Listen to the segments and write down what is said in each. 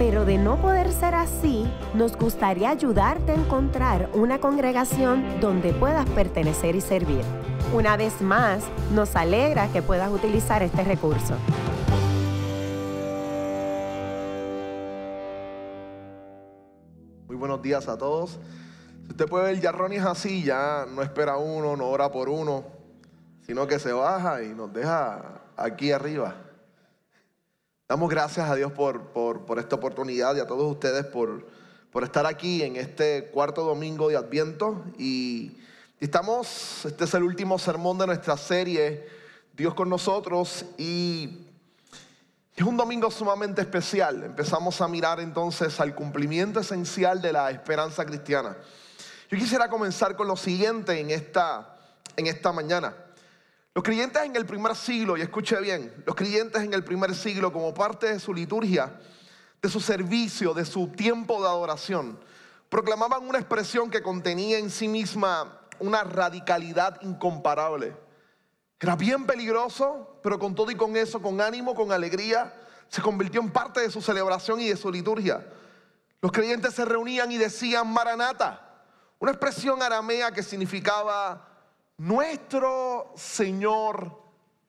pero de no poder ser así, nos gustaría ayudarte a encontrar una congregación donde puedas pertenecer y servir. Una vez más, nos alegra que puedas utilizar este recurso. Muy buenos días a todos. Si usted puede ver, ya Ronnie es así, ya no espera uno, no ora por uno, sino que se baja y nos deja aquí arriba. Damos gracias a Dios por, por, esta oportunidad y a todos ustedes por, por estar aquí en este cuarto domingo de Adviento. Y, y estamos, este es el último sermón de nuestra serie, Dios con nosotros. Y es un domingo sumamente especial. Empezamos a mirar entonces al cumplimiento esencial de la esperanza cristiana. Yo quisiera comenzar con lo siguiente en esta, en esta mañana. Los creyentes en el primer siglo, y escuche bien, los creyentes en el primer siglo como parte de su liturgia, de su servicio, de su tiempo de adoración, proclamaban una expresión que contenía en sí misma una radicalidad incomparable. Era bien peligroso, pero con todo y con eso, con ánimo, con alegría, se convirtió en parte de su celebración y de su liturgia. Los creyentes se reunían y decían Maranata una expresión aramea que significaba, nuestro Señor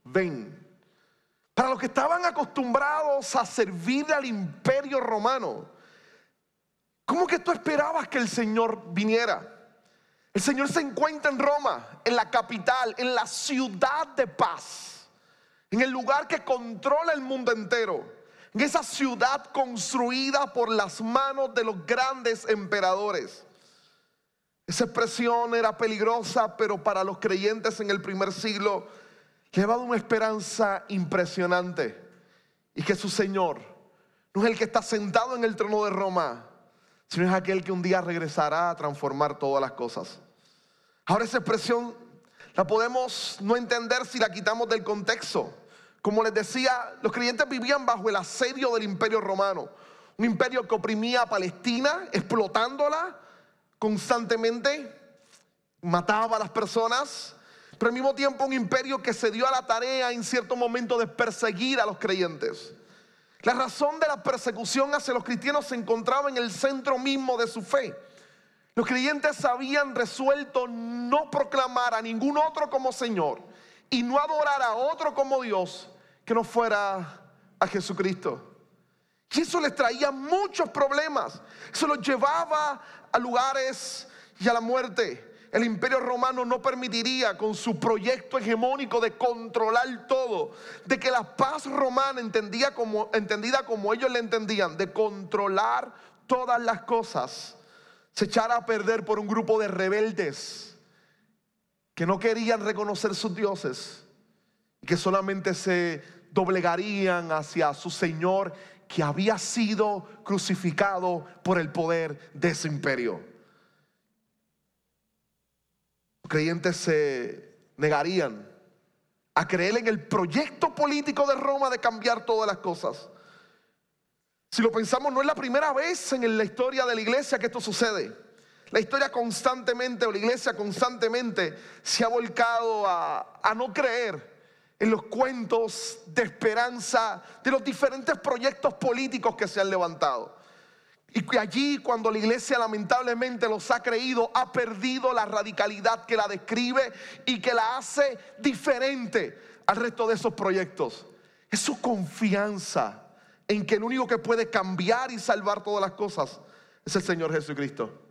ven. Para los que estaban acostumbrados a servir al imperio romano, ¿cómo que tú esperabas que el Señor viniera? El Señor se encuentra en Roma, en la capital, en la ciudad de paz, en el lugar que controla el mundo entero, en esa ciudad construida por las manos de los grandes emperadores. Esa expresión era peligrosa, pero para los creyentes en el primer siglo llevaba una esperanza impresionante. Y que su Señor no es el que está sentado en el trono de Roma, sino es aquel que un día regresará a transformar todas las cosas. Ahora esa expresión la podemos no entender si la quitamos del contexto. Como les decía, los creyentes vivían bajo el asedio del imperio romano, un imperio que oprimía a Palestina, explotándola, constantemente, mataba a las personas, pero al mismo tiempo un imperio que se dio a la tarea en cierto momento de perseguir a los creyentes. La razón de la persecución hacia los cristianos se encontraba en el centro mismo de su fe. Los creyentes habían resuelto no proclamar a ningún otro como Señor y no adorar a otro como Dios que no fuera a Jesucristo. Y eso les traía muchos problemas. Eso los llevaba a lugares y a la muerte. El imperio romano no permitiría con su proyecto hegemónico de controlar todo, de que la paz romana entendida como, entendida como ellos la entendían, de controlar todas las cosas, se echara a perder por un grupo de rebeldes que no querían reconocer sus dioses y que solamente se doblegarían hacia su Señor que había sido crucificado por el poder de ese imperio. Los creyentes se negarían a creer en el proyecto político de Roma de cambiar todas las cosas. Si lo pensamos, no es la primera vez en la historia de la iglesia que esto sucede. La historia constantemente, o la iglesia constantemente, se ha volcado a, a no creer en los cuentos de esperanza de los diferentes proyectos políticos que se han levantado. Y que allí cuando la iglesia lamentablemente los ha creído, ha perdido la radicalidad que la describe y que la hace diferente al resto de esos proyectos. Es su confianza en que el único que puede cambiar y salvar todas las cosas es el Señor Jesucristo.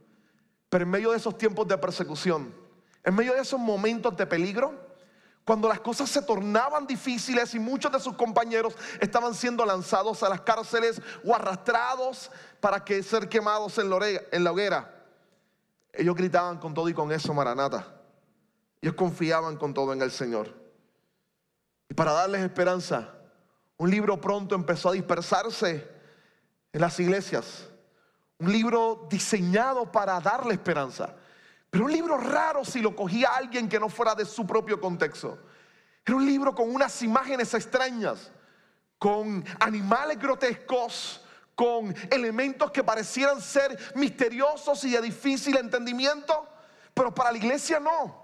Pero en medio de esos tiempos de persecución, en medio de esos momentos de peligro, cuando las cosas se tornaban difíciles y muchos de sus compañeros estaban siendo lanzados a las cárceles o arrastrados para que ser quemados en la hoguera, ellos gritaban con todo y con eso, Maranata. Ellos confiaban con todo en el Señor. Y para darles esperanza, un libro pronto empezó a dispersarse en las iglesias. Un libro diseñado para darle esperanza Pero un libro raro si lo cogía alguien que no fuera de su propio contexto. Era un libro con unas imágenes extrañas, con animales grotescos, con elementos que parecieran ser misteriosos y de difícil entendimiento, pero para la iglesia no.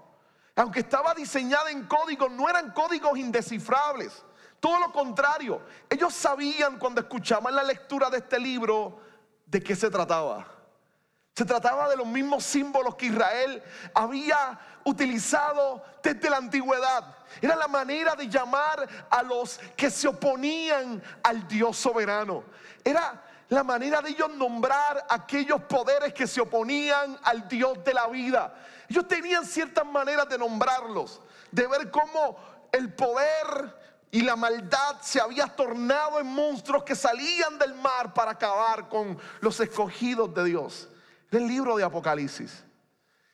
Aunque estaba diseñada en códigos, no eran códigos indescifrables. Todo lo contrario, ellos sabían cuando escuchaban la lectura de este libro de qué se trataba. Se trataba de los mismos símbolos que Israel había utilizado desde la antigüedad. Era la manera de llamar a los que se oponían al Dios soberano. Era la manera de ellos nombrar aquellos poderes que se oponían al Dios de la vida. Ellos tenían ciertas maneras de nombrarlos, de ver cómo el poder y la maldad se había tornado en monstruos que salían del mar para acabar con los escogidos de Dios. Era el libro de Apocalipsis.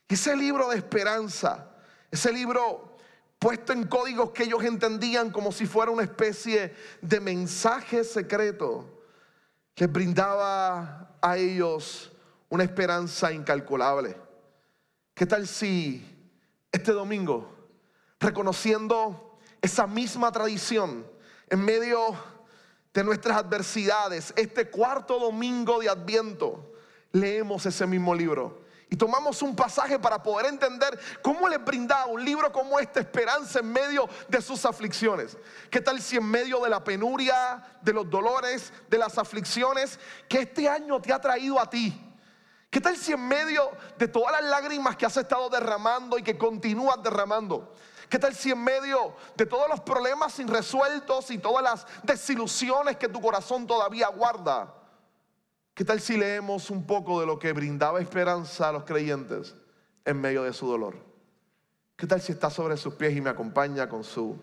Ese libro de esperanza, ese libro puesto en códigos que ellos entendían como si fuera una especie de mensaje secreto que brindaba a ellos una esperanza incalculable. ¿Qué tal si este domingo, reconociendo esa misma tradición en medio de nuestras adversidades, este cuarto domingo de Adviento, leemos ese mismo libro? Y tomamos un pasaje para poder entender cómo les brindaba un libro como este esperanza en medio de sus aflicciones. ¿Qué tal si en medio de la penuria, de los dolores, de las aflicciones que este año te ha traído a ti? ¿Qué tal si en medio de todas las lágrimas que has estado derramando y que continúas derramando? ¿Qué tal si en medio de todos los problemas sin resueltos y todas las desilusiones que tu corazón todavía guarda? ¿Qué tal si leemos un poco de lo que brindaba esperanza a los creyentes en medio de su dolor? ¿Qué tal si está sobre sus pies y me acompaña con su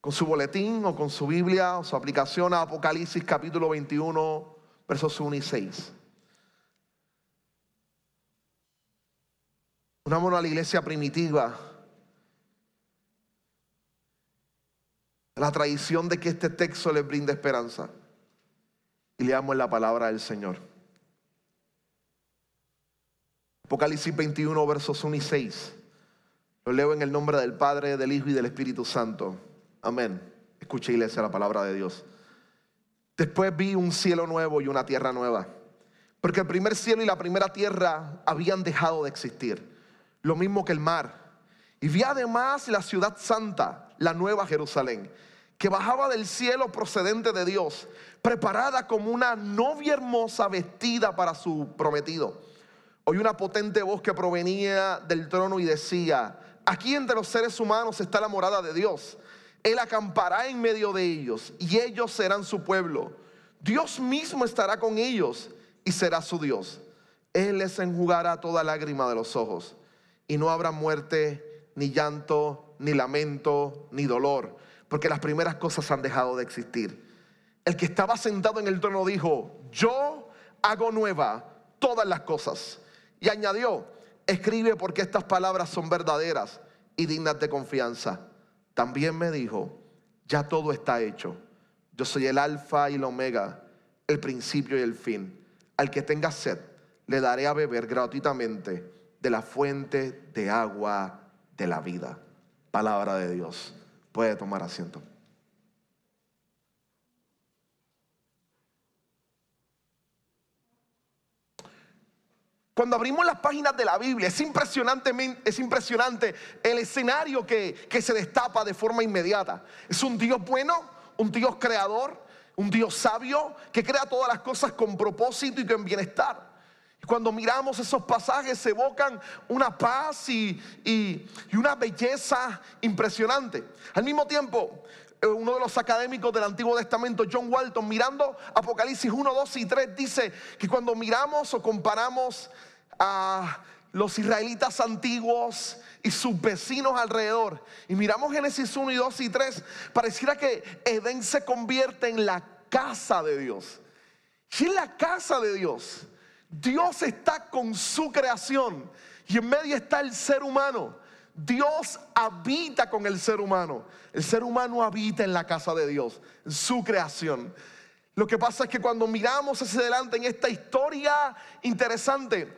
con su boletín o con su Biblia o su aplicación a Apocalipsis capítulo 21, versos 1 y 6? Unámonos a la iglesia primitiva. La tradición de que este texto les brinde esperanza y leamos la palabra del Señor. Apocalipsis 21, versos 1 y 6. Lo leo en el nombre del Padre, del Hijo y del Espíritu Santo. Amén. Escucha, iglesia, la palabra de Dios. Después vi un cielo nuevo y una tierra nueva. Porque el primer cielo y la primera tierra habían dejado de existir. Lo mismo que el mar. Y vi además la ciudad santa, la nueva Jerusalén que bajaba del cielo procedente de Dios, preparada como una novia hermosa vestida para su prometido. Oí una potente voz que provenía del trono y decía, aquí entre los seres humanos está la morada de Dios. Él acampará en medio de ellos y ellos serán su pueblo. Dios mismo estará con ellos y será su Dios. Él les enjugará toda lágrima de los ojos y no habrá muerte, ni llanto, ni lamento, ni dolor porque las primeras cosas han dejado de existir. El que estaba sentado en el trono dijo, yo hago nueva todas las cosas. Y añadió, escribe porque estas palabras son verdaderas y dignas de confianza. También me dijo, ya todo está hecho. Yo soy el alfa y el omega, el principio y el fin. Al que tenga sed, le daré a beber gratuitamente de la fuente de agua de la vida. Palabra de Dios. Puede tomar asiento. Cuando abrimos las páginas de la Biblia, es impresionante, es impresionante el escenario que, que se destapa de forma inmediata. Es un Dios bueno, un Dios creador, un Dios sabio que crea todas las cosas con propósito y con bienestar. Cuando miramos esos pasajes se evocan una paz y, una belleza impresionante. Al mismo tiempo, eh, uno de los académicos del Antiguo Testamento, John Walton, mirando Apocalipsis 1, 2 y 3, dice que cuando miramos o comparamos a los israelitas antiguos y sus vecinos alrededor, y miramos Génesis 1 y 2 y 3, pareciera que Edén se convierte en la casa de Dios. Y en la casa de Dios Dios está con su creación y en medio está el ser humano. Dios habita con el ser humano. El ser humano habita en la casa de Dios, en su creación. Lo que pasa es que cuando miramos hacia adelante en esta historia interesante,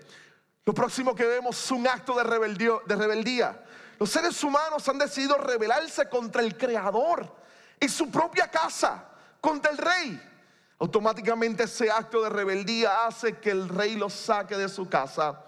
Lo próximo que vemos es un acto de rebeldía. Los seres humanos han decidido rebelarse contra el Creador en su propia casa, contra el rey. Automáticamente ese acto de rebeldía hace que el rey los saque de su casa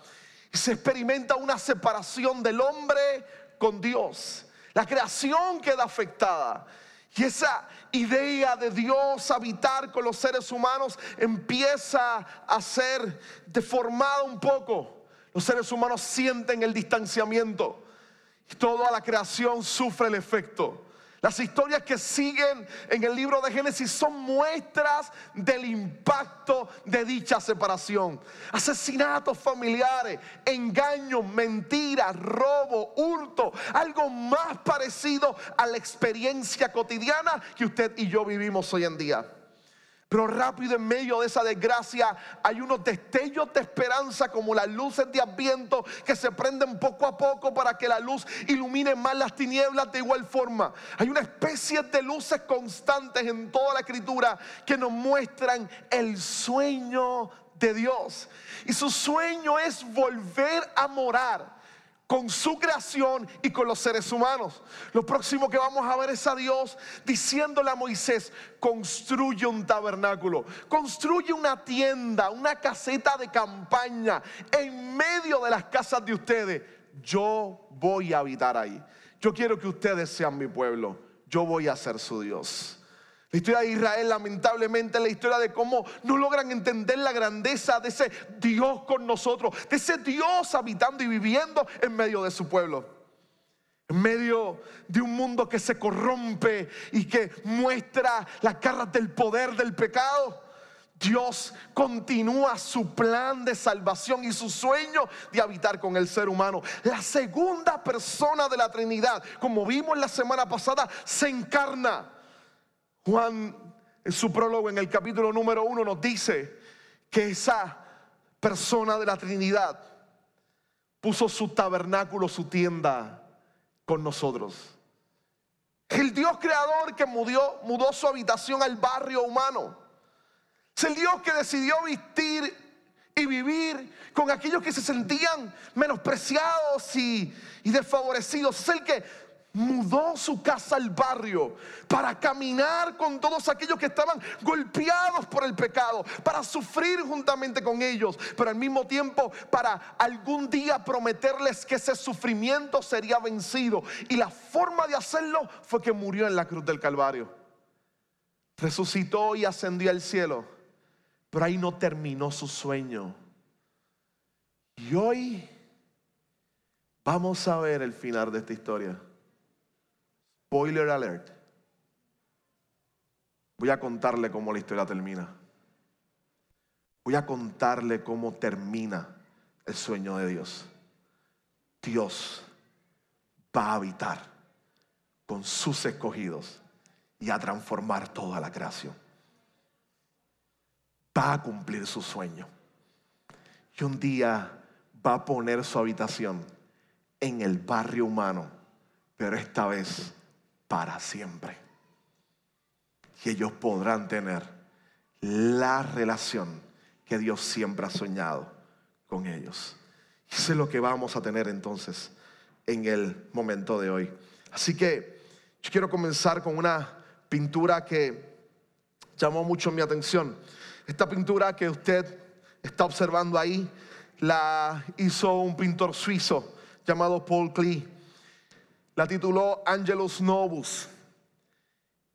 y se experimenta una separación del hombre con Dios. La creación queda afectada. Y esa idea de Dios habitar con los seres humanos empieza a ser deformada un poco. Los seres humanos sienten el distanciamiento. Y toda la creación sufre el efecto. Las historias que siguen en el libro de Génesis son muestras del impacto de dicha separación. Asesinatos familiares, engaños, mentiras, robo, hurto, algo más parecido a la experiencia cotidiana que usted y yo vivimos hoy en día. Pero rápido en medio de esa desgracia hay unos destellos de esperanza como las luces de adviento que se prenden poco a poco para que la luz ilumine más las tinieblas de igual forma. Hay una especie de luces constantes en toda la escritura que nos muestran el sueño de Dios. Y su sueño es volver a morar con su creación y con los seres humanos. Lo próximo que vamos a ver es a Dios diciéndole a Moisés, construye un tabernáculo, construye una tienda, una caseta de campaña en medio de las casas de ustedes. Yo voy a habitar ahí. Yo quiero que ustedes sean mi pueblo. Yo voy a ser su Dios. La historia de Israel lamentablemente es la historia de cómo no logran entender la grandeza de ese Dios con nosotros, de ese Dios habitando y viviendo en medio de su pueblo. En medio de un mundo que se corrompe y que muestra las caras del poder del pecado. Dios continúa su plan de salvación y su sueño de habitar con el ser humano. La segunda persona de la Trinidad, como vimos la semana pasada, se encarna Juan en su prólogo en el capítulo número uno nos dice que esa persona de la Trinidad puso su tabernáculo, su tienda con nosotros. El Dios creador que mudó, mudó su habitación al barrio humano. Es el Dios que decidió vestir y vivir con aquellos que se sentían menospreciados y, y desfavorecidos. Es el que mudó su casa al barrio para caminar con todos aquellos que estaban golpeados por el pecado, para sufrir juntamente con ellos, pero al mismo tiempo para algún día prometerles que ese sufrimiento sería vencido. Y la forma de hacerlo fue que murió en la cruz del Calvario. Resucitó y ascendió al cielo, pero ahí no terminó su sueño. Y hoy vamos a ver el final de esta historia. Spoiler alert. Voy a contarle cómo la historia termina. Voy a contarle cómo termina el sueño de Dios. Dios va a habitar con sus escogidos y a transformar toda la creación. Va a cumplir su sueño. Y un día va a poner su habitación en el barrio humano, pero esta vez para siempre. Y ellos podrán tener la relación que Dios siempre ha soñado con ellos. Eso es lo que vamos a tener entonces en el momento de hoy. Así que yo quiero comenzar con una pintura que llamó mucho mi atención. Esta pintura que usted está observando ahí la hizo un pintor suizo llamado Paul Klee la tituló Angelus Novus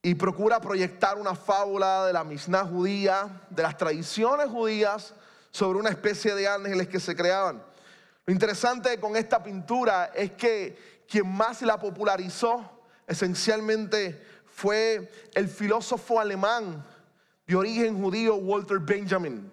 y procura proyectar una fábula de la misna judía, de las tradiciones judías, sobre una especie de ángeles que se creaban. Lo interesante con esta pintura es que quien más la popularizó esencialmente fue el filósofo alemán de origen judío Walter Benjamin.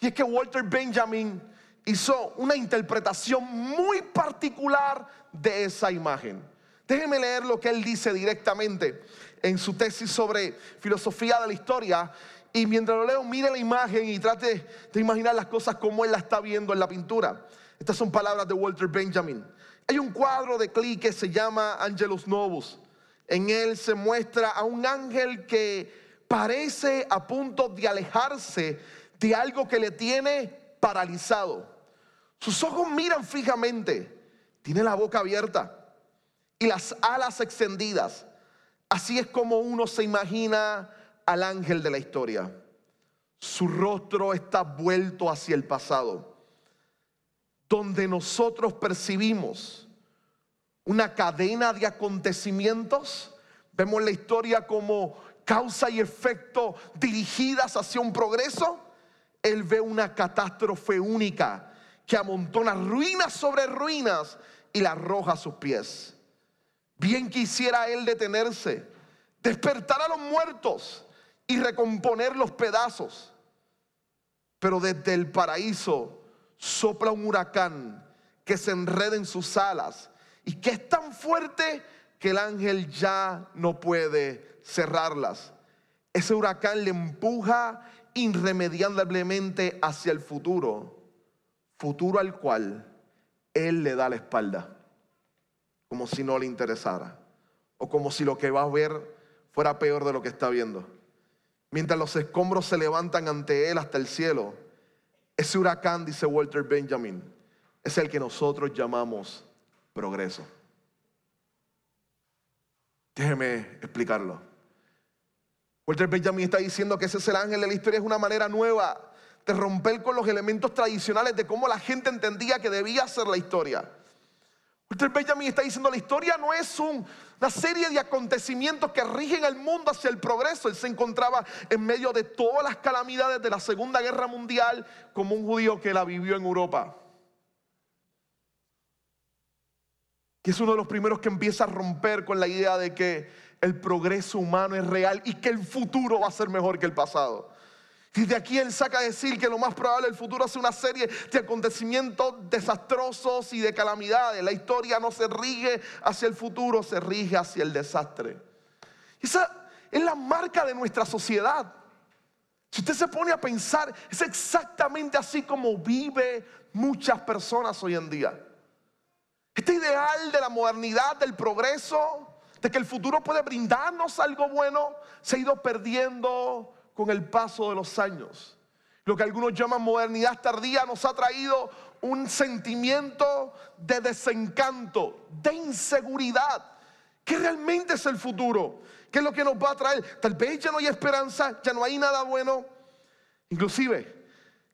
Y es que Walter Benjamin hizo una interpretación muy particular de esa imagen. Déjeme leer lo que él dice directamente en su tesis sobre filosofía de la historia. Y mientras lo leo, mire la imagen y trate de imaginar las cosas como él la está viendo en la pintura. Estas son palabras de Walter Benjamin. Hay un cuadro de Klee que se llama Angelus Novus. En él se muestra a un ángel que parece a punto de alejarse de algo que le tiene paralizado. Sus ojos miran fijamente, tiene la boca abierta y las alas extendidas. Así es como uno se imagina al ángel de la historia. Su rostro está vuelto hacia el pasado, donde nosotros percibimos una cadena de acontecimientos. Vemos la historia como causa y efecto dirigidas hacia un progreso. Él ve una catástrofe única que amontona ruinas sobre ruinas y la arroja a sus pies. Bien quisiera él detenerse, despertar a los muertos y recomponer los pedazos. Pero desde el paraíso sopla un huracán que se enreda en sus alas y que es tan fuerte que el ángel ya no puede cerrarlas. Ese huracán le empuja irremediablemente hacia el futuro, futuro al cual él le da la espalda, como si no le interesara, o como si lo que va a ver fuera peor de lo que está viendo. Mientras los escombros se levantan ante él hasta el cielo, ese huracán, dice Walter Benjamin, es el que nosotros llamamos progreso. Déjeme explicarlo. Walter Benjamin está diciendo que ese es el ángel de la historia, es una manera nueva de romper con los elementos tradicionales de cómo la gente entendía que debía ser la historia. Walter Benjamin está diciendo la historia no es una serie de acontecimientos que rigen el mundo hacia el progreso. Él se encontraba en medio de todas las calamidades de la Segunda Guerra Mundial como un judío que la vivió en Europa. que es uno de los primeros que empieza a romper con la idea de que el progreso humano es real y que el futuro va a ser mejor que el pasado. Y de aquí él saca a decir que lo más probable el futuro es una serie de acontecimientos desastrosos y de calamidades. La historia no se rige hacia el futuro, se rige hacia el desastre. Esa es la marca de nuestra sociedad. Si usted se pone a pensar, es exactamente así como vive muchas personas hoy en día. Este ideal de la modernidad, del progreso, de que el futuro puede brindarnos algo bueno, se ha ido perdiendo con el paso de los años. Lo que algunos llaman modernidad tardía nos ha traído un sentimiento de desencanto, de inseguridad. ¿Qué realmente es el futuro? ¿Qué es lo que nos va a traer? Tal vez ya no hay esperanza, ya no hay nada bueno. Inclusive,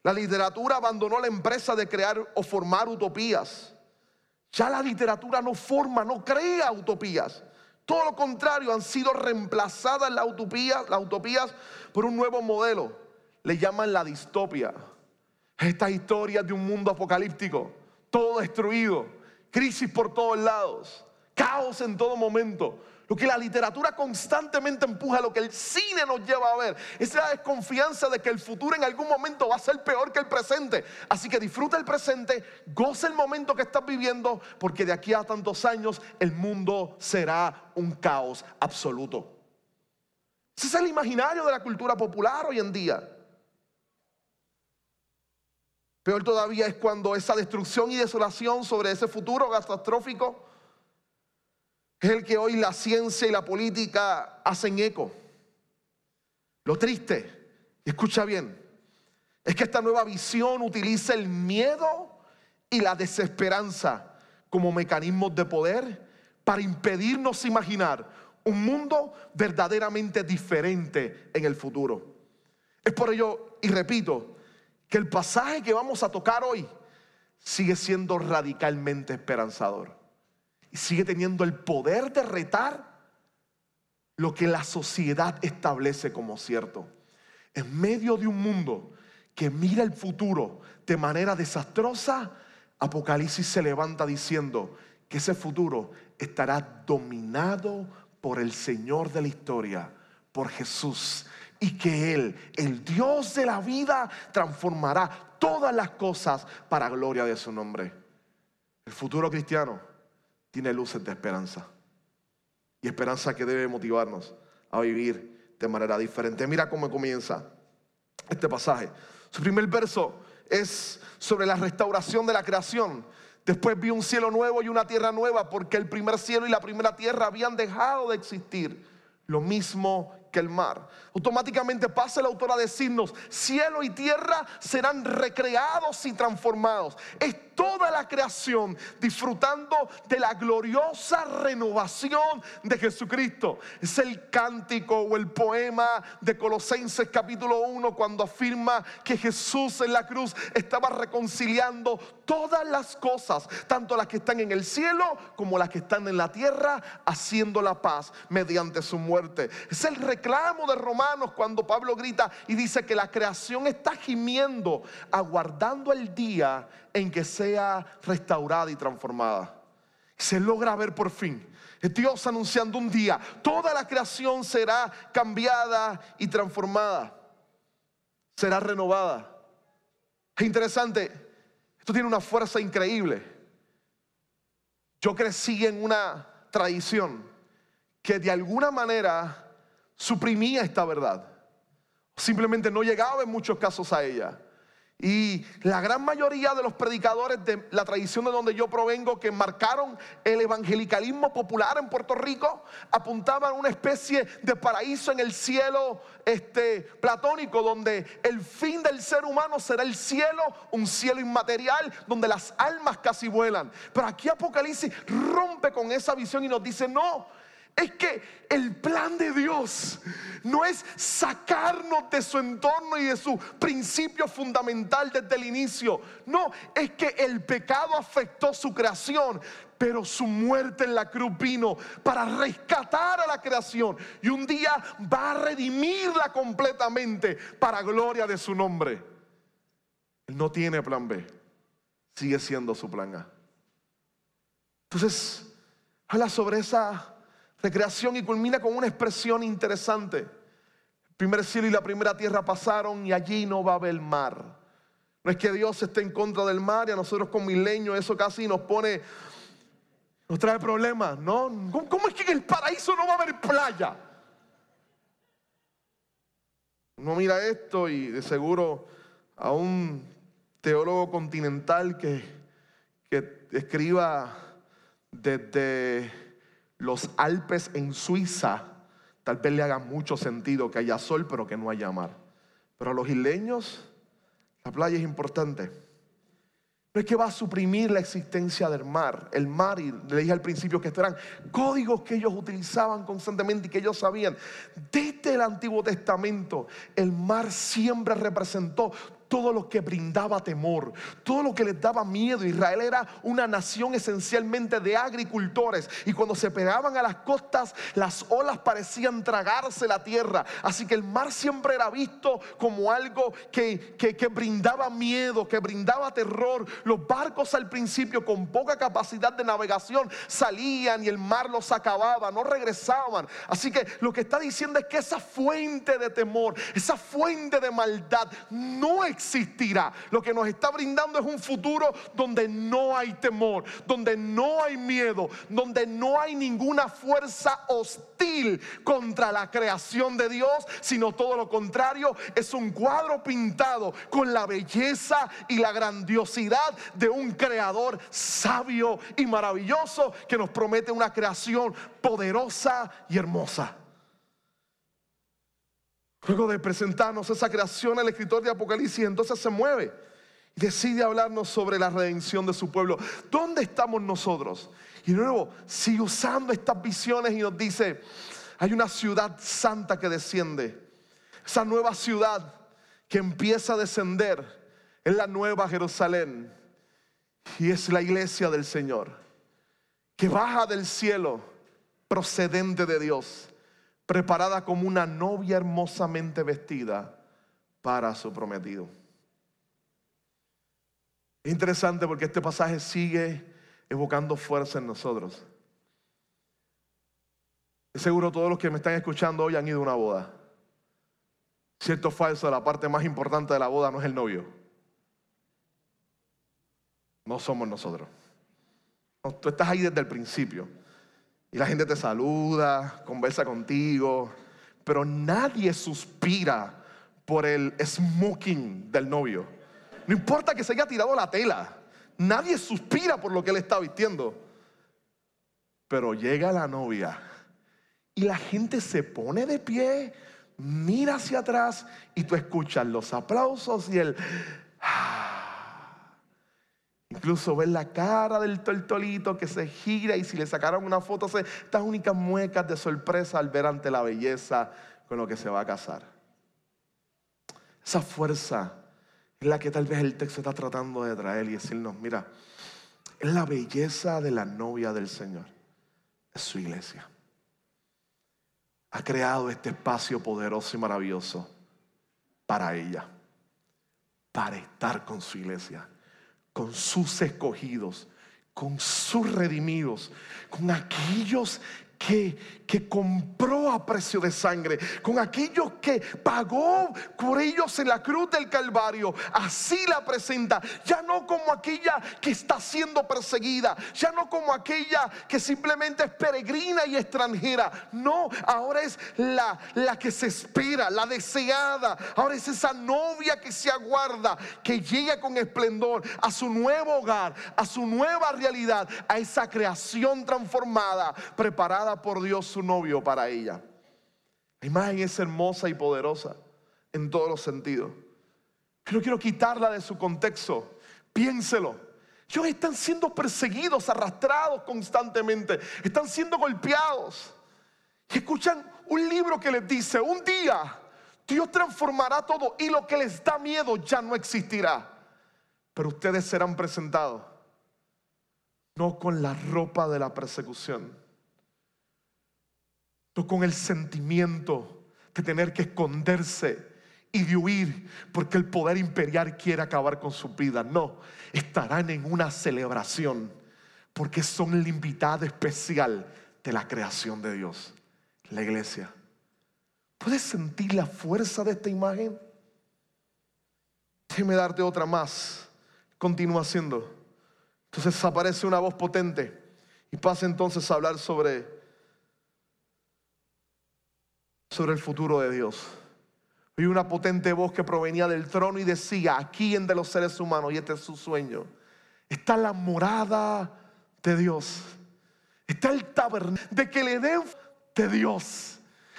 la literatura abandonó la empresa de crear o formar utopías. Ya la literatura no forma, no crea utopías. Todo lo contrario, han sido reemplazadas las utopías, las utopías por un nuevo modelo. Le llaman la distopia. Estas historias de un mundo apocalíptico, todo destruido, crisis por todos lados, caos en todo momento. Lo que la literatura constantemente empuja, lo que el cine nos lleva a ver, es la desconfianza de que el futuro en algún momento va a ser peor que el presente. Así que disfruta el presente, goza el momento que estás viviendo, porque de aquí a tantos años el mundo será un caos absoluto. Ese es el imaginario de la cultura popular hoy en día. Peor todavía es cuando esa destrucción y desolación sobre ese futuro catastrófico es el que hoy la ciencia y la política hacen eco. Lo triste, y escucha bien, es que esta nueva visión utiliza el miedo y la desesperanza como mecanismos de poder para impedirnos imaginar un mundo verdaderamente diferente en el futuro. Es por ello, y repito, que el pasaje que vamos a tocar hoy sigue siendo radicalmente esperanzador y sigue teniendo el poder de retar lo que la sociedad establece como cierto. En medio de un mundo que mira el futuro de manera desastrosa, Apocalipsis se levanta diciendo que ese futuro estará dominado por el Señor de la historia, por Jesús, y que Él, el Dios de la vida, transformará todas las cosas para gloria de su nombre. El futuro cristiano tiene luces de esperanza. Y esperanza que debe motivarnos a vivir de manera diferente. Mira cómo comienza este pasaje. Su primer verso es sobre la restauración de la creación. Después vi un cielo nuevo y una tierra nueva porque el primer cielo y la primera tierra habían dejado de existir. Lo mismo que el mar. Automáticamente pasa el autor a decirnos, cielo y tierra serán recreados y transformados. Toda la creación disfrutando de la gloriosa renovación de Jesucristo. Es el cántico o el poema de Colosenses capítulo 1 cuando afirma que Jesús en la cruz estaba reconciliando todas las cosas, tanto las que están en el cielo como las que están en la tierra, haciendo la paz mediante su muerte. Es el reclamo de Romanos cuando Pablo grita y dice que la creación está gimiendo, aguardando el día en que sea restaurada y transformada. Se logra ver por fin. Dios anunciando un día, toda la creación será cambiada y transformada. Será renovada. Es interesante, esto tiene una fuerza increíble. Yo crecí en una tradición que de alguna manera suprimía esta verdad. Simplemente no llegaba en muchos casos a ella. Y la gran mayoría de los predicadores de la tradición de donde yo provengo que marcaron el evangelicalismo popular en Puerto Rico apuntaban a una especie de paraíso en el cielo este, platónico donde el fin del ser humano será el cielo, un cielo inmaterial donde las almas casi vuelan. Pero aquí Apocalipsis rompe con esa visión y nos dice, no, es que el plan de Dios no es sacarnos de su entorno y de su principio fundamental desde el inicio. No, es que el pecado afectó su creación, pero su muerte en la cruz vino para rescatar a la creación y un día va a redimirla completamente para gloria de su nombre. Él no tiene plan B, sigue siendo su plan A. Entonces, habla sobre esa recreación y culmina con una expresión interesante. El primer cielo y la primera tierra pasaron y allí no va a haber mar. No es que Dios esté en contra del mar y a nosotros con milenios eso casi nos pone, nos trae problemas, ¿no? ¿Cómo es que en el paraíso no va a haber playa? Uno mira esto y de seguro a un teólogo continental que, que escriba desde los Alpes en Suiza, tal vez le haga mucho sentido que haya sol, pero que no haya mar. Pero a los isleños, la playa es importante. No es que va a suprimir la existencia del mar. El mar, y le dije al principio que estos eran códigos que ellos utilizaban constantemente y que ellos sabían. Desde el Antiguo Testamento, el mar siempre representó todo lo que brindaba temor, todo lo que les daba miedo. Israel era una nación esencialmente de agricultores y cuando se pegaban a las costas las olas parecían tragarse la tierra. Así que el mar siempre era visto como algo que, que brindaba miedo, que brindaba terror. Los barcos al principio con poca capacidad de navegación salían y el mar los acababa, no regresaban. Así que lo que está diciendo es que esa fuente de temor, esa fuente de maldad no existía existirá. Lo que nos está brindando es un futuro donde no hay temor, donde no hay miedo, donde no hay ninguna fuerza hostil contra la creación de Dios, sino todo lo contrario, es un cuadro pintado con la belleza y la grandiosidad de un creador sabio y maravilloso que nos promete una creación poderosa y hermosa. Luego de presentarnos esa creación, el escritor de Apocalipsis entonces se mueve y decide hablarnos sobre la redención de su pueblo. ¿Dónde estamos nosotros? Y nuevo sigue usando estas visiones y nos dice, hay una ciudad santa que desciende. Esa nueva ciudad que empieza a descender es la nueva Jerusalén y es la iglesia del Señor, que baja del cielo procedente de Dios preparada como una novia hermosamente vestida para su prometido. Es interesante porque este pasaje sigue evocando fuerza en nosotros. seguro todos los que me están escuchando hoy han ido a una boda. Cierto o falso, la parte más importante de la boda no es el novio. No somos nosotros. tú estás ahí desde el principio. Y la gente te saluda, conversa contigo, pero nadie suspira por el smoking del novio. No importa que se haya tirado la tela, nadie suspira por lo que él está vistiendo. Pero llega la novia y la gente se pone de pie, mira hacia atrás y tú escuchas los aplausos y el... Incluso ver la cara del tortolito que se gira y si le sacaron una foto, hace estas únicas muecas de sorpresa al ver ante la belleza con lo que se va a casar. Esa fuerza es la que tal vez el texto está tratando de traer y decirnos, mira, es la belleza de la novia del Señor, es su iglesia. Ha creado este espacio poderoso y maravilloso para ella, para estar con su iglesia, con sus escogidos, con sus redimidos, con aquellos que, que compró a precio de sangre, con aquellos que pagó por ellos en la cruz del Calvario. Así la presenta, ya no como aquella que está siendo perseguida, ya no como aquella que simplemente es peregrina y extranjera. No, ahora es la, la que se espera, la deseada. Ahora es esa novia que se aguarda, que llega con esplendor a su nuevo hogar, a su nueva realidad, a esa creación transformada, preparada por Dios su novio para ella. La imagen es hermosa y poderosa en todos los sentidos. Pero quiero quitarla de su contexto. Piénselo. Ellos están siendo perseguidos, arrastrados constantemente. Están siendo golpeados. Y escuchan un libro que les dice, un día Dios transformará todo y lo que les da miedo ya no existirá. Pero ustedes serán presentados no con la ropa de la persecución con el sentimiento de tener que esconderse y de huir porque el poder imperial quiere acabar con su vida. No, estarán en una celebración porque son la invitada especial de la creación de Dios, la iglesia. ¿Puedes sentir la fuerza de esta imagen? Déjeme darte otra más. Continúa haciendo. Entonces aparece una voz potente y pasa entonces a hablar sobre sobre el futuro de Dios. Y una potente voz que provenía del trono y decía, aquí en de los seres humanos, y este es su sueño, está la morada de Dios. Está el tabernáculo de que le den de Dios.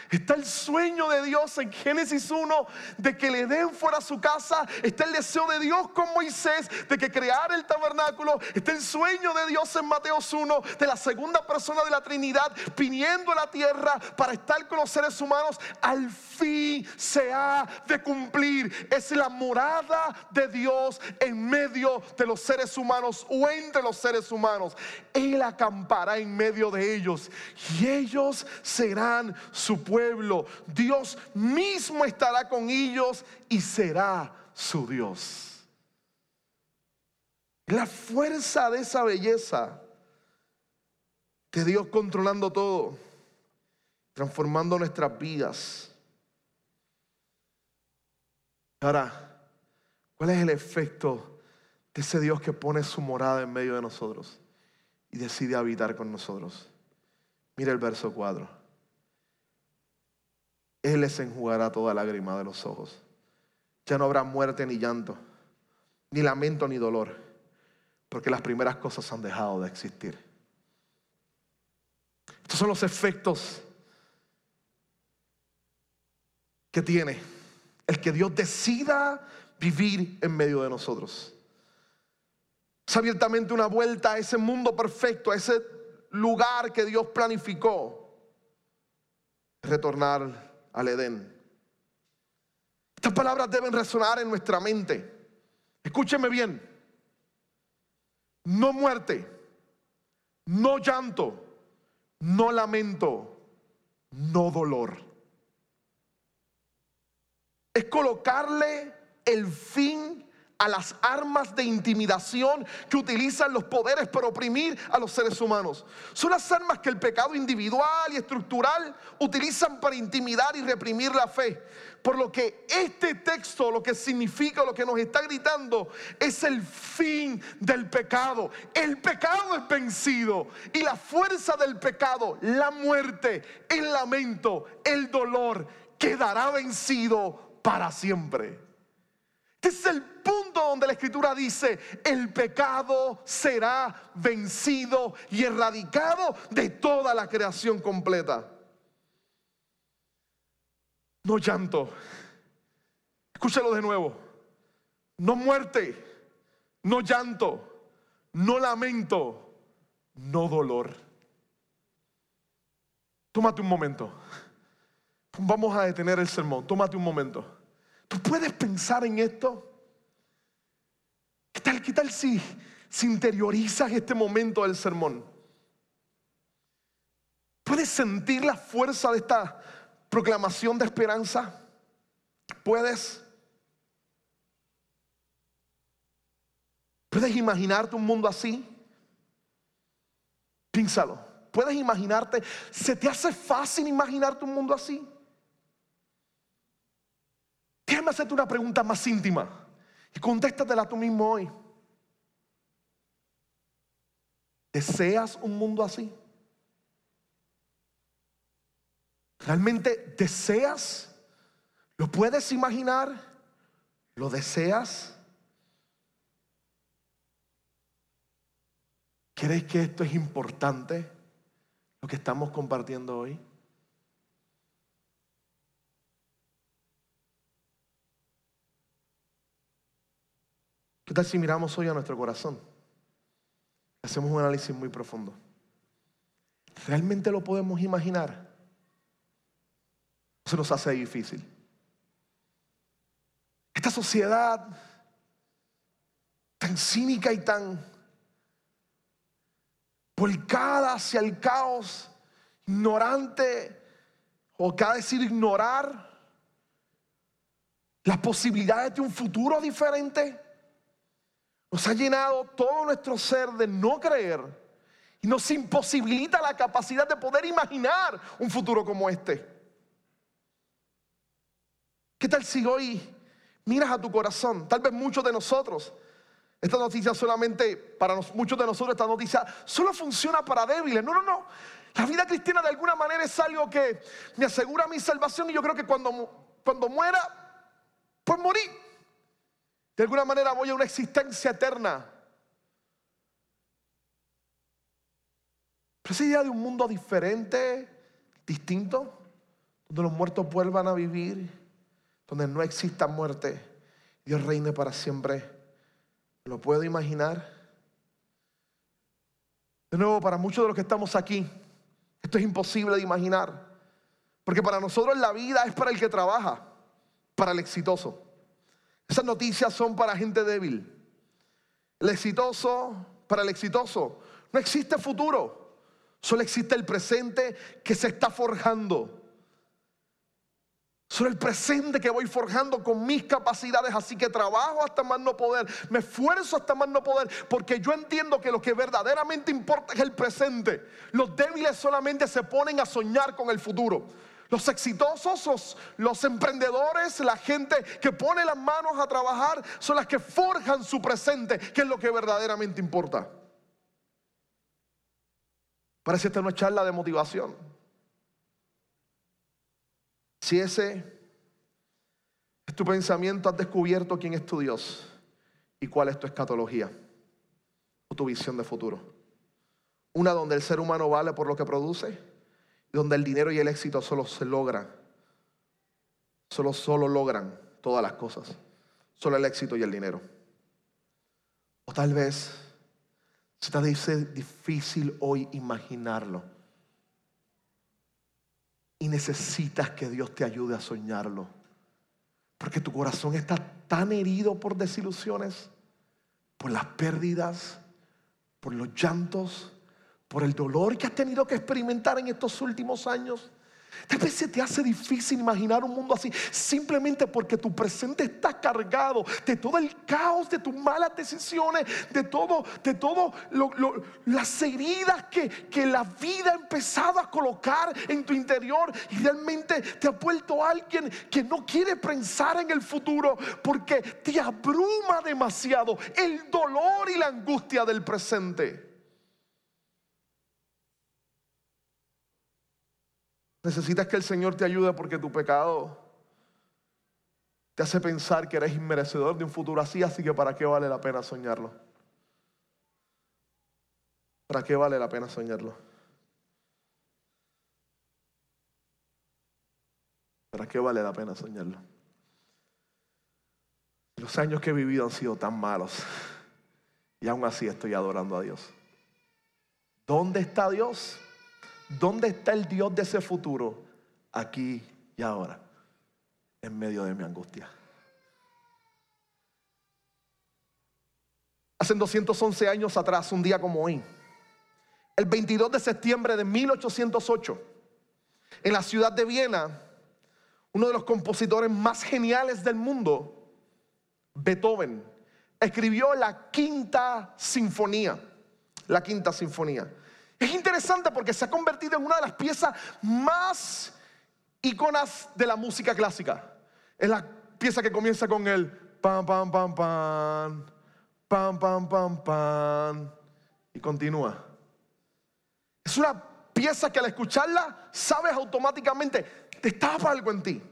Está el sueño de Dios en Génesis 1 de que le den fuera su casa. Está el deseo de Dios con Moisés de que creara el tabernáculo. Está el sueño de Dios en Mateos 1 de la segunda persona de la Trinidad viniendo la tierra para estar con los seres humanos. Al fin se ha de cumplir. Es la morada de Dios en medio de los seres humanos o entre los seres humanos. Él acampará en medio de ellos y ellos serán su pueblo Dios mismo estará con ellos y será su Dios. La fuerza de esa belleza de Dios controlando todo, transformando nuestras vidas. Ahora, ¿cuál es el efecto de ese Dios que pone su morada en medio de nosotros y decide habitar con nosotros? Mira el verso 4. Él les enjugará toda lágrima de los ojos. Ya no habrá muerte ni llanto, ni lamento ni dolor, porque las primeras cosas han dejado de existir. Estos son los efectos que tiene el que Dios decida vivir en medio de nosotros. Es abiertamente una vuelta a ese mundo perfecto, a ese lugar que Dios planificó. Retornar al Edén. Estas palabras deben resonar en nuestra mente. Escúcheme bien. No muerte, no llanto, no lamento, no dolor. Es colocarle el fin a las armas de intimidación que utilizan los poderes para oprimir a los seres humanos. Son las armas que el pecado individual y estructural utilizan para intimidar y reprimir la fe. Por lo que este texto lo que significa, lo que nos está gritando, es el fin del pecado. El pecado es vencido y la fuerza del pecado, la muerte, el lamento, el dolor, quedará vencido para siempre. Este es el punto donde la escritura dice, el pecado será vencido y erradicado de toda la creación completa. No llanto. Escúchalo de nuevo. No muerte, no llanto, no lamento, no dolor. Tómate un momento. Vamos a detener el sermón. Tómate un momento. ¿Tú puedes pensar en esto? ¿Qué tal, qué tal si, si interiorizas este momento del sermón? ¿Puedes sentir la fuerza de esta proclamación de esperanza? ¿Puedes? ¿Puedes imaginarte un mundo así? Piénsalo. ¿Puedes imaginarte? ¿Se te hace fácil imaginarte un mundo así? Déjame hacerte una pregunta más íntima y contéstatela tú mismo hoy. ¿Deseas un mundo así? ¿Realmente deseas? ¿Lo puedes imaginar? ¿Lo deseas? ¿Crees que esto es importante? Lo que estamos compartiendo hoy. ¿Qué si miramos hoy a nuestro corazón? Hacemos un análisis muy profundo. ¿Realmente lo podemos imaginar? Se nos hace difícil. Esta sociedad tan cínica y tan volcada hacia el caos, ignorante, o cada decir ignorar las posibilidades de un futuro diferente, nos ha llenado todo nuestro ser de no creer y nos imposibilita la capacidad de poder imaginar un futuro como este. ¿Qué tal si hoy miras a tu corazón? Tal vez muchos de nosotros, esta noticia solamente, para muchos de nosotros, esta noticia solo funciona para débiles. No, no, no. La vida cristiana de alguna manera es algo que me asegura mi salvación y yo creo que cuando, cuando muera, pues morí. De alguna manera voy a una existencia eterna. Pero esa idea de un mundo diferente, distinto, donde los muertos vuelvan a vivir donde no exista muerte, Dios reine para siempre. ¿Lo puedo imaginar? De nuevo, para muchos de los que estamos aquí, esto es imposible de imaginar. Porque para nosotros la vida es para el que trabaja, para el exitoso. Esas noticias son para gente débil. El exitoso, para el exitoso, no existe futuro. Solo existe el presente que se está forjando. Solo el presente que voy forjando con mis capacidades. Así que trabajo hasta más no poder. Me esfuerzo hasta más no poder. Porque yo entiendo que lo que verdaderamente importa es el presente. Los débiles solamente se ponen a soñar con el futuro. Los exitosos, los, los, emprendedores, la gente que pone las manos a trabajar, son las que forjan su presente, que es lo que verdaderamente importa. Parece esta una charla de motivación. Si ese es tu pensamiento, has descubierto quién es tu Dios y cuál es tu escatología o tu visión de futuro. Una donde el ser humano vale por lo que produce donde el dinero y el éxito solo se logran. Solo, solo logran todas las cosas. Solo el éxito y el dinero. O tal vez se te dice difícil hoy imaginarlo y necesitas que Dios te ayude a soñarlo. Porque tu corazón está tan herido por desilusiones, por las pérdidas, por los llantos, por el dolor que has tenido que experimentar en estos últimos años. Tal vez se te hace difícil imaginar un mundo así, simplemente porque tu presente está cargado de todo el caos, de tus malas decisiones, de todo, de todo las heridas que, que la vida ha empezado a colocar en tu interior y realmente te ha vuelto alguien que no quiere pensar en el futuro porque te abruma demasiado el dolor y la angustia del presente. Necesitas que el Señor te ayude porque tu pecado te hace pensar que eres inmerecedor de un futuro así, así que ¿para qué vale la pena soñarlo? ¿Para qué vale la pena soñarlo? ¿Para qué vale la pena soñarlo? Los años que he vivido han sido tan malos y aún así estoy adorando a Dios. ¿Dónde está Dios? ¿Dónde está el Dios de ese futuro? Aquí y ahora, en medio de mi angustia. Hace 211 años atrás, un día como hoy, el 22 de septiembre de 1808, en la ciudad de Viena, uno de los compositores más geniales del mundo, Beethoven, escribió la quinta sinfonía. La quinta sinfonía. Es interesante porque se ha convertido en una de las piezas más iconas de la música clásica. Es la pieza que comienza con el pam, pam, pam, pam, pam, pam, pam, pam, y continúa. Es una pieza que al escucharla sabes automáticamente, te tapa algo en ti.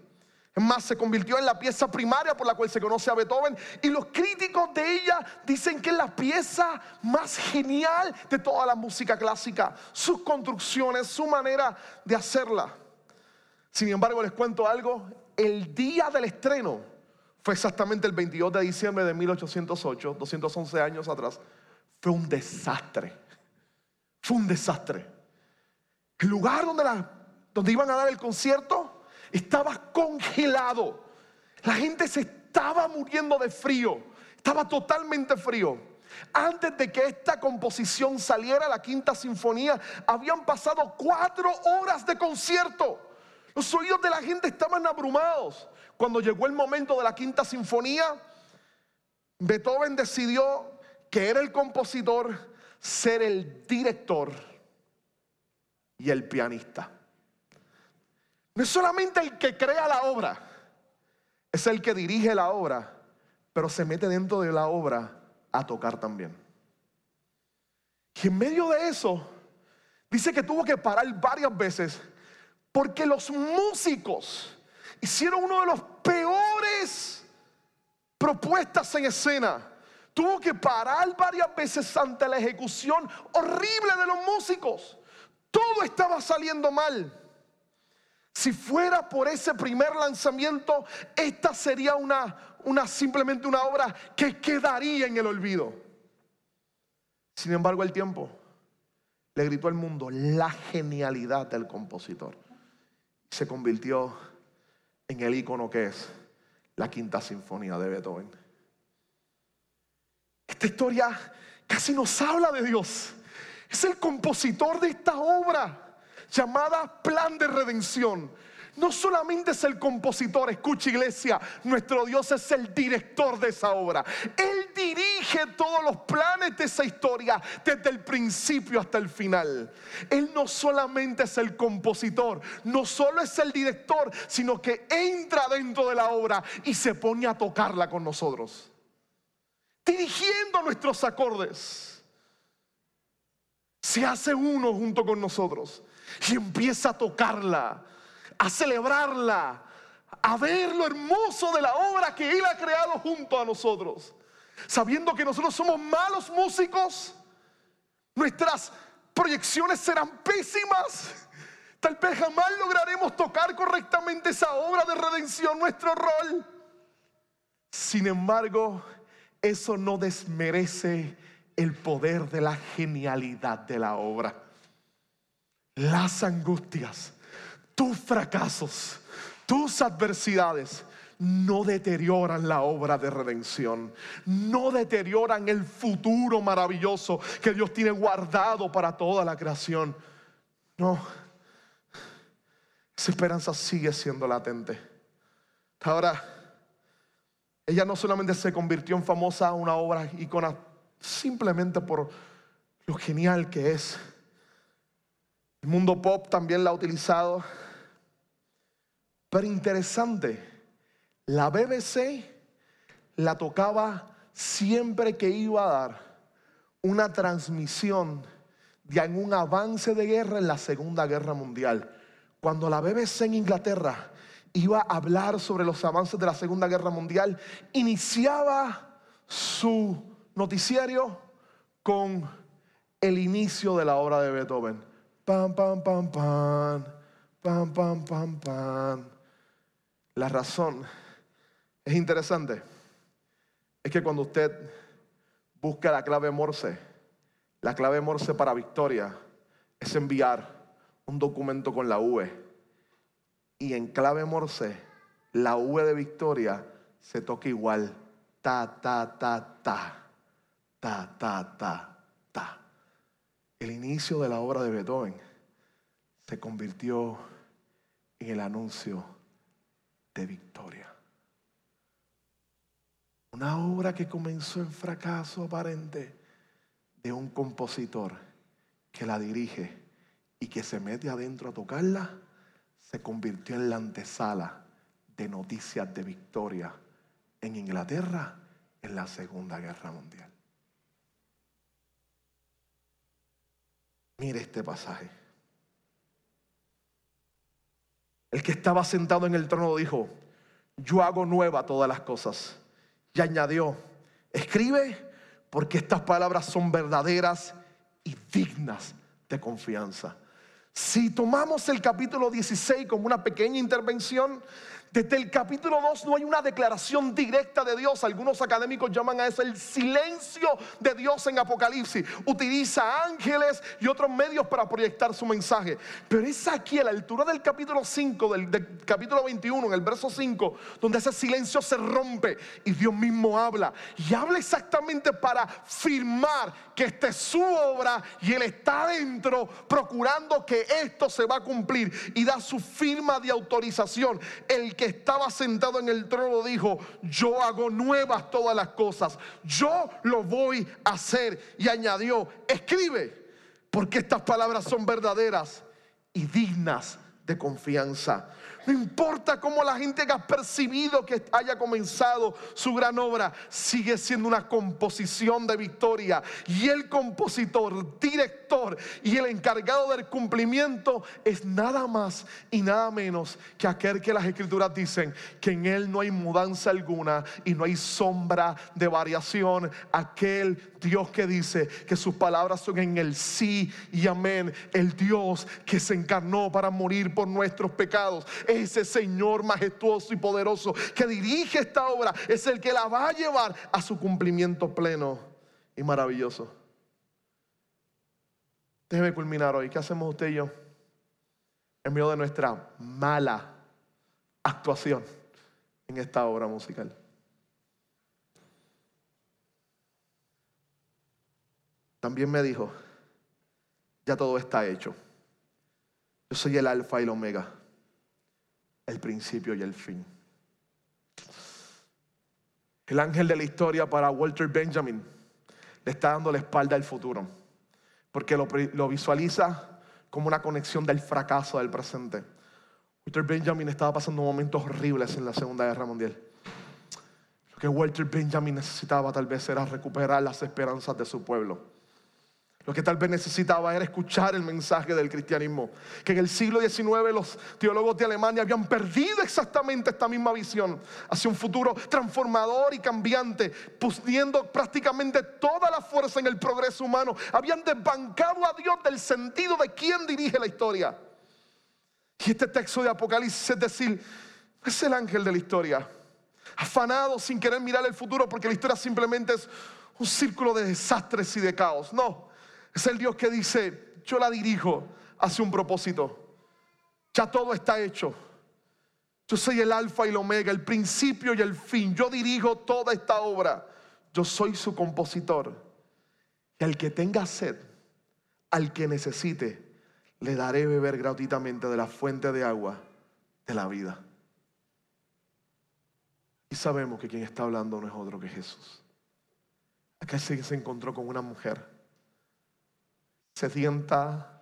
Más, se convirtió en la pieza primaria por la cual se conoce a Beethoven. Y los críticos de ella dicen que es la pieza más genial de toda la música clásica. Sus construcciones, su manera de hacerla. Sin embargo, les cuento algo. El día del estreno fue exactamente el 22 de diciembre de 1808, 211 años atrás. Fue un desastre. Fue un desastre. El lugar donde, la, donde iban a dar el concierto estaba congelado. La gente se estaba muriendo de frío. Estaba totalmente frío. Antes de que esta composición saliera, la quinta sinfonía, habían pasado cuatro horas de concierto. Los oídos de la gente estaban abrumados. Cuando llegó el momento de la quinta sinfonía, Beethoven decidió que era el compositor, ser el director y el pianista. No es solamente el que crea la obra, es el que dirige la obra, pero se mete dentro de la obra a tocar también. Y en medio de eso, dice que tuvo que parar varias veces porque los músicos hicieron uno de los peores propuestas en escena. Tuvo que parar varias veces ante la ejecución horrible de los músicos. Todo estaba saliendo mal. Si fuera por ese primer lanzamiento, esta sería una, simplemente una obra que quedaría en el olvido. Sin embargo, el tiempo le gritó al mundo la genialidad del compositor. Se convirtió en el icono que es la quinta sinfonía de Beethoven. Esta historia casi nos habla de Dios. Es el compositor de esta obra llamada plan de redención. No solamente es el compositor, escucha iglesia, nuestro Dios es el director de esa obra. Él dirige todos los planes de esa historia desde el principio hasta el final. Él no solamente es el compositor, no solo es el director, sino que entra dentro de la obra y se pone a tocarla con nosotros. Dirigiendo nuestros acordes. Se hace uno junto con nosotros y empieza a tocarla, a celebrarla, a ver lo hermoso de la obra que Él ha creado junto a nosotros. Sabiendo que nosotros somos malos músicos, nuestras proyecciones serán pésimas. Tal vez jamás lograremos tocar correctamente esa obra de redención, nuestro rol. Sin embargo, eso no desmerece el poder de la genialidad de la obra las angustias, tus fracasos, tus adversidades no deterioran la obra de redención, no deterioran el futuro maravilloso que Dios tiene guardado para toda la creación. No, esa esperanza sigue siendo latente. Ahora, ella no solamente se convirtió en famosa una obra icona simplemente por lo genial que es, el mundo pop también la ha utilizado. Pero interesante, la BBC la tocaba siempre que iba a dar una transmisión de algún avance de guerra en la Segunda Guerra Mundial. Cuando la BBC en Inglaterra iba a hablar sobre los avances de la Segunda Guerra Mundial, iniciaba su noticiario con el inicio de la obra de Beethoven. Pam, pam, pam, pam. Pam, pam, pam, pam. La razón es interesante. Es que cuando usted busca la clave Morse. La clave Morse para victoria es enviar un documento con la V. Y en clave Morse, la V de victoria se toca igual. Ta, ta, ta, ta. Ta, ta, ta, ta. El inicio de la obra de Beethoven se convirtió en el anuncio de victoria. Una obra que comenzó en fracaso aparente de un compositor que la dirige y que se mete adentro a tocarla, se convirtió en la antesala de noticias de victoria en Inglaterra en la Segunda Guerra Mundial. Mire este pasaje. El que estaba sentado en el trono dijo, yo hago nueva todas las cosas. Y añadió, escribe porque estas palabras son verdaderas y dignas de confianza. Si tomamos el capítulo 16 como una pequeña intervención, desde el capítulo 2 no hay una declaración directa de Dios. Algunos académicos llaman a eso el silencio de Dios en Apocalipsis. Utiliza ángeles y otros medios para proyectar su mensaje. Pero es aquí a la altura del capítulo 5, del, capítulo 21, en el verso 5, donde ese silencio se rompe y Dios mismo habla. Y habla exactamente para firmar que esta es su obra y Él está adentro procurando que esto se va a cumplir y da su firma de autorización. El que estaba sentado en el trono dijo, yo hago nuevas todas las cosas, yo lo voy a hacer. Y añadió, escribe, porque estas palabras son verdaderas y dignas de confianza. No importa cómo la gente haya percibido que haya comenzado su gran obra, sigue siendo una composición de victoria. Y el compositor, director y el encargado del cumplimiento es nada más y nada menos que aquel que las escrituras dicen que en él no hay mudanza alguna y no hay sombra de variación. Aquel Dios que dice que sus palabras son en el sí y amén. El Dios que se encarnó para morir por nuestros pecados ese Señor majestuoso y poderoso que dirige esta obra es el que la va a llevar a su cumplimiento pleno y maravilloso. Déjeme culminar hoy. ¿Qué hacemos usted y yo? En medio de nuestra mala actuación en esta obra musical. También me dijo, ya todo está hecho. Yo soy el alfa y el omega el principio y el fin. El ángel de la historia para Walter Benjamin le está dando la espalda al futuro, porque lo, visualiza como una conexión del fracaso del presente. Walter Benjamin estaba pasando momentos horribles en la Segunda Guerra Mundial. Lo que Walter Benjamin necesitaba tal vez era recuperar las esperanzas de su pueblo. Lo que tal vez necesitaba era escuchar el mensaje del cristianismo. Que en el siglo XIX los teólogos de Alemania habían perdido exactamente esta misma visión hacia un futuro transformador y cambiante, pusiendo prácticamente toda la fuerza en el progreso humano. Habían desbancado a Dios del sentido de quién dirige la historia. Y este texto de Apocalipsis es decir, es el ángel de la historia, afanado sin querer mirar el futuro porque la historia simplemente es un círculo de desastres y de caos. No. Es el Dios que dice, yo la dirijo hacia un propósito. Ya todo está hecho. Yo soy el alfa y el omega, el principio y el fin. Yo dirijo toda esta obra. Yo soy su compositor. Y al que tenga sed, al que necesite, le daré beber gratuitamente de la fuente de agua de la vida. Y sabemos que quien está hablando no es otro que Jesús. Acá se encontró con una mujer sedienta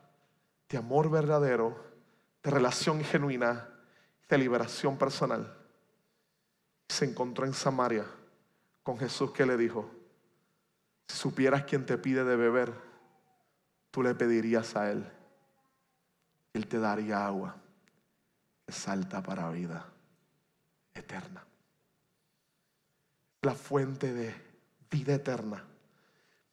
de amor verdadero, de relación genuina, de liberación personal. Se encontró en Samaria con Jesús que le dijo, si supieras quién te pide de beber, tú le pedirías a Él. Él te daría agua que salta para vida eterna. La fuente de vida eterna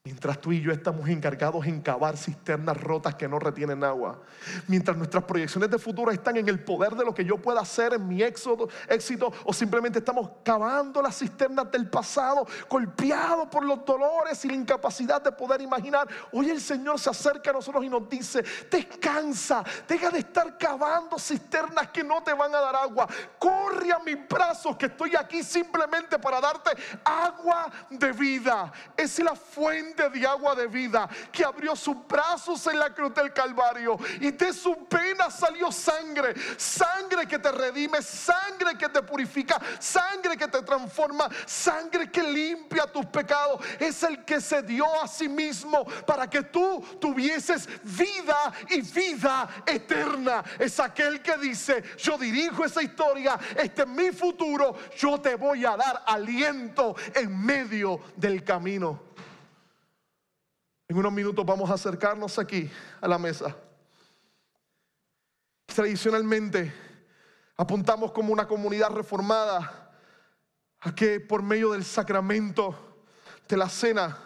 Mientras tú y yo estamos encargados en cavar cisternas rotas que no retienen agua. Mientras nuestras proyecciones de futuro están en el poder de lo que yo pueda hacer en mi éxodo, éxito, o simplemente estamos cavando las cisternas del pasado, golpeados por los dolores y la incapacidad de poder imaginar. Hoy el Señor se acerca a nosotros y nos dice, descansa, deja de estar cavando cisternas que no te van a dar agua. Corre a mis brazos que estoy aquí simplemente para darte agua de vida. Es la fuente de agua de vida que abrió sus brazos en la cruz del Calvario y de su pena salió sangre, sangre que te redime, sangre que te purifica, sangre que te transforma, sangre que limpia tus pecados. Es el que se dio a sí mismo para que tú tuvieses vida y vida eterna. Es aquel que dice, yo dirijo esa historia, este es mi futuro, yo te voy a dar aliento en medio del camino. En unos minutos vamos a acercarnos aquí a la mesa. Tradicionalmente apuntamos como una comunidad reformada a que por medio del sacramento de la cena,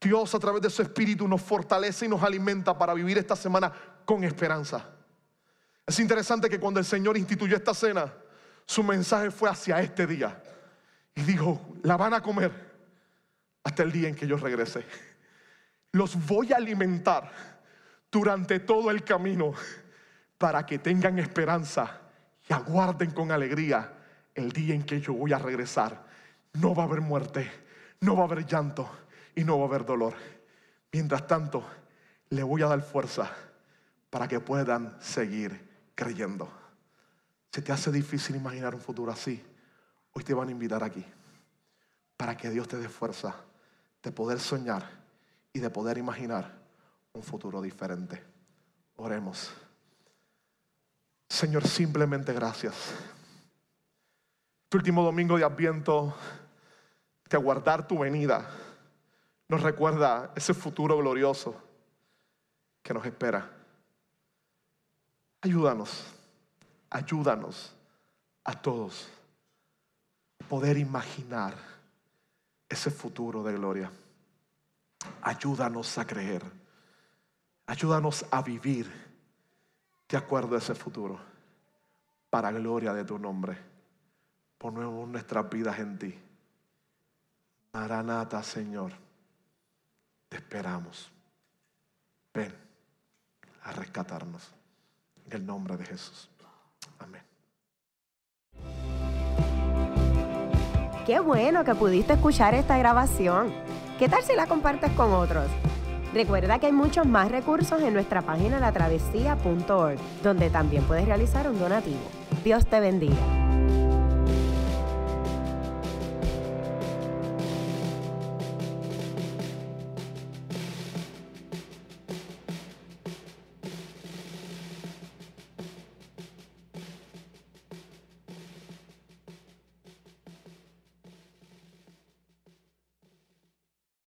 Dios a través de su Espíritu nos fortalece y nos alimenta para vivir esta semana con esperanza. Es interesante que cuando el Señor instituyó esta cena, su mensaje fue hacia este día. Y dijo, la van a comer hasta el día en que yo regrese los voy a alimentar durante todo el camino para que tengan esperanza y aguarden con alegría el día en que yo voy a regresar. No va a haber muerte, no va a haber llanto y no va a haber dolor. Mientras tanto, le voy a dar fuerza para que puedan seguir creyendo. Si te hace difícil imaginar un futuro así, hoy te van a invitar aquí para que Dios te dé fuerza de poder soñar y de poder imaginar un futuro diferente. Oremos. Señor, simplemente gracias. Tu último domingo de Adviento, que aguardar tu venida nos recuerda ese futuro glorioso que nos espera. Ayúdanos, ayúdanos a todos poder imaginar ese futuro de gloria. Ayúdanos a creer. Ayúdanos a vivir de acuerdo a ese futuro. Para gloria de tu nombre. Ponemos nuestras vidas en ti. Maranata, Señor. Te esperamos. Ven a rescatarnos. En el nombre de Jesús. Amén. Qué bueno que pudiste escuchar esta grabación. ¿Qué tal si la compartes con otros? Recuerda que hay muchos más recursos en nuestra página latravesía.org, donde también puedes realizar un donativo. Dios te bendiga.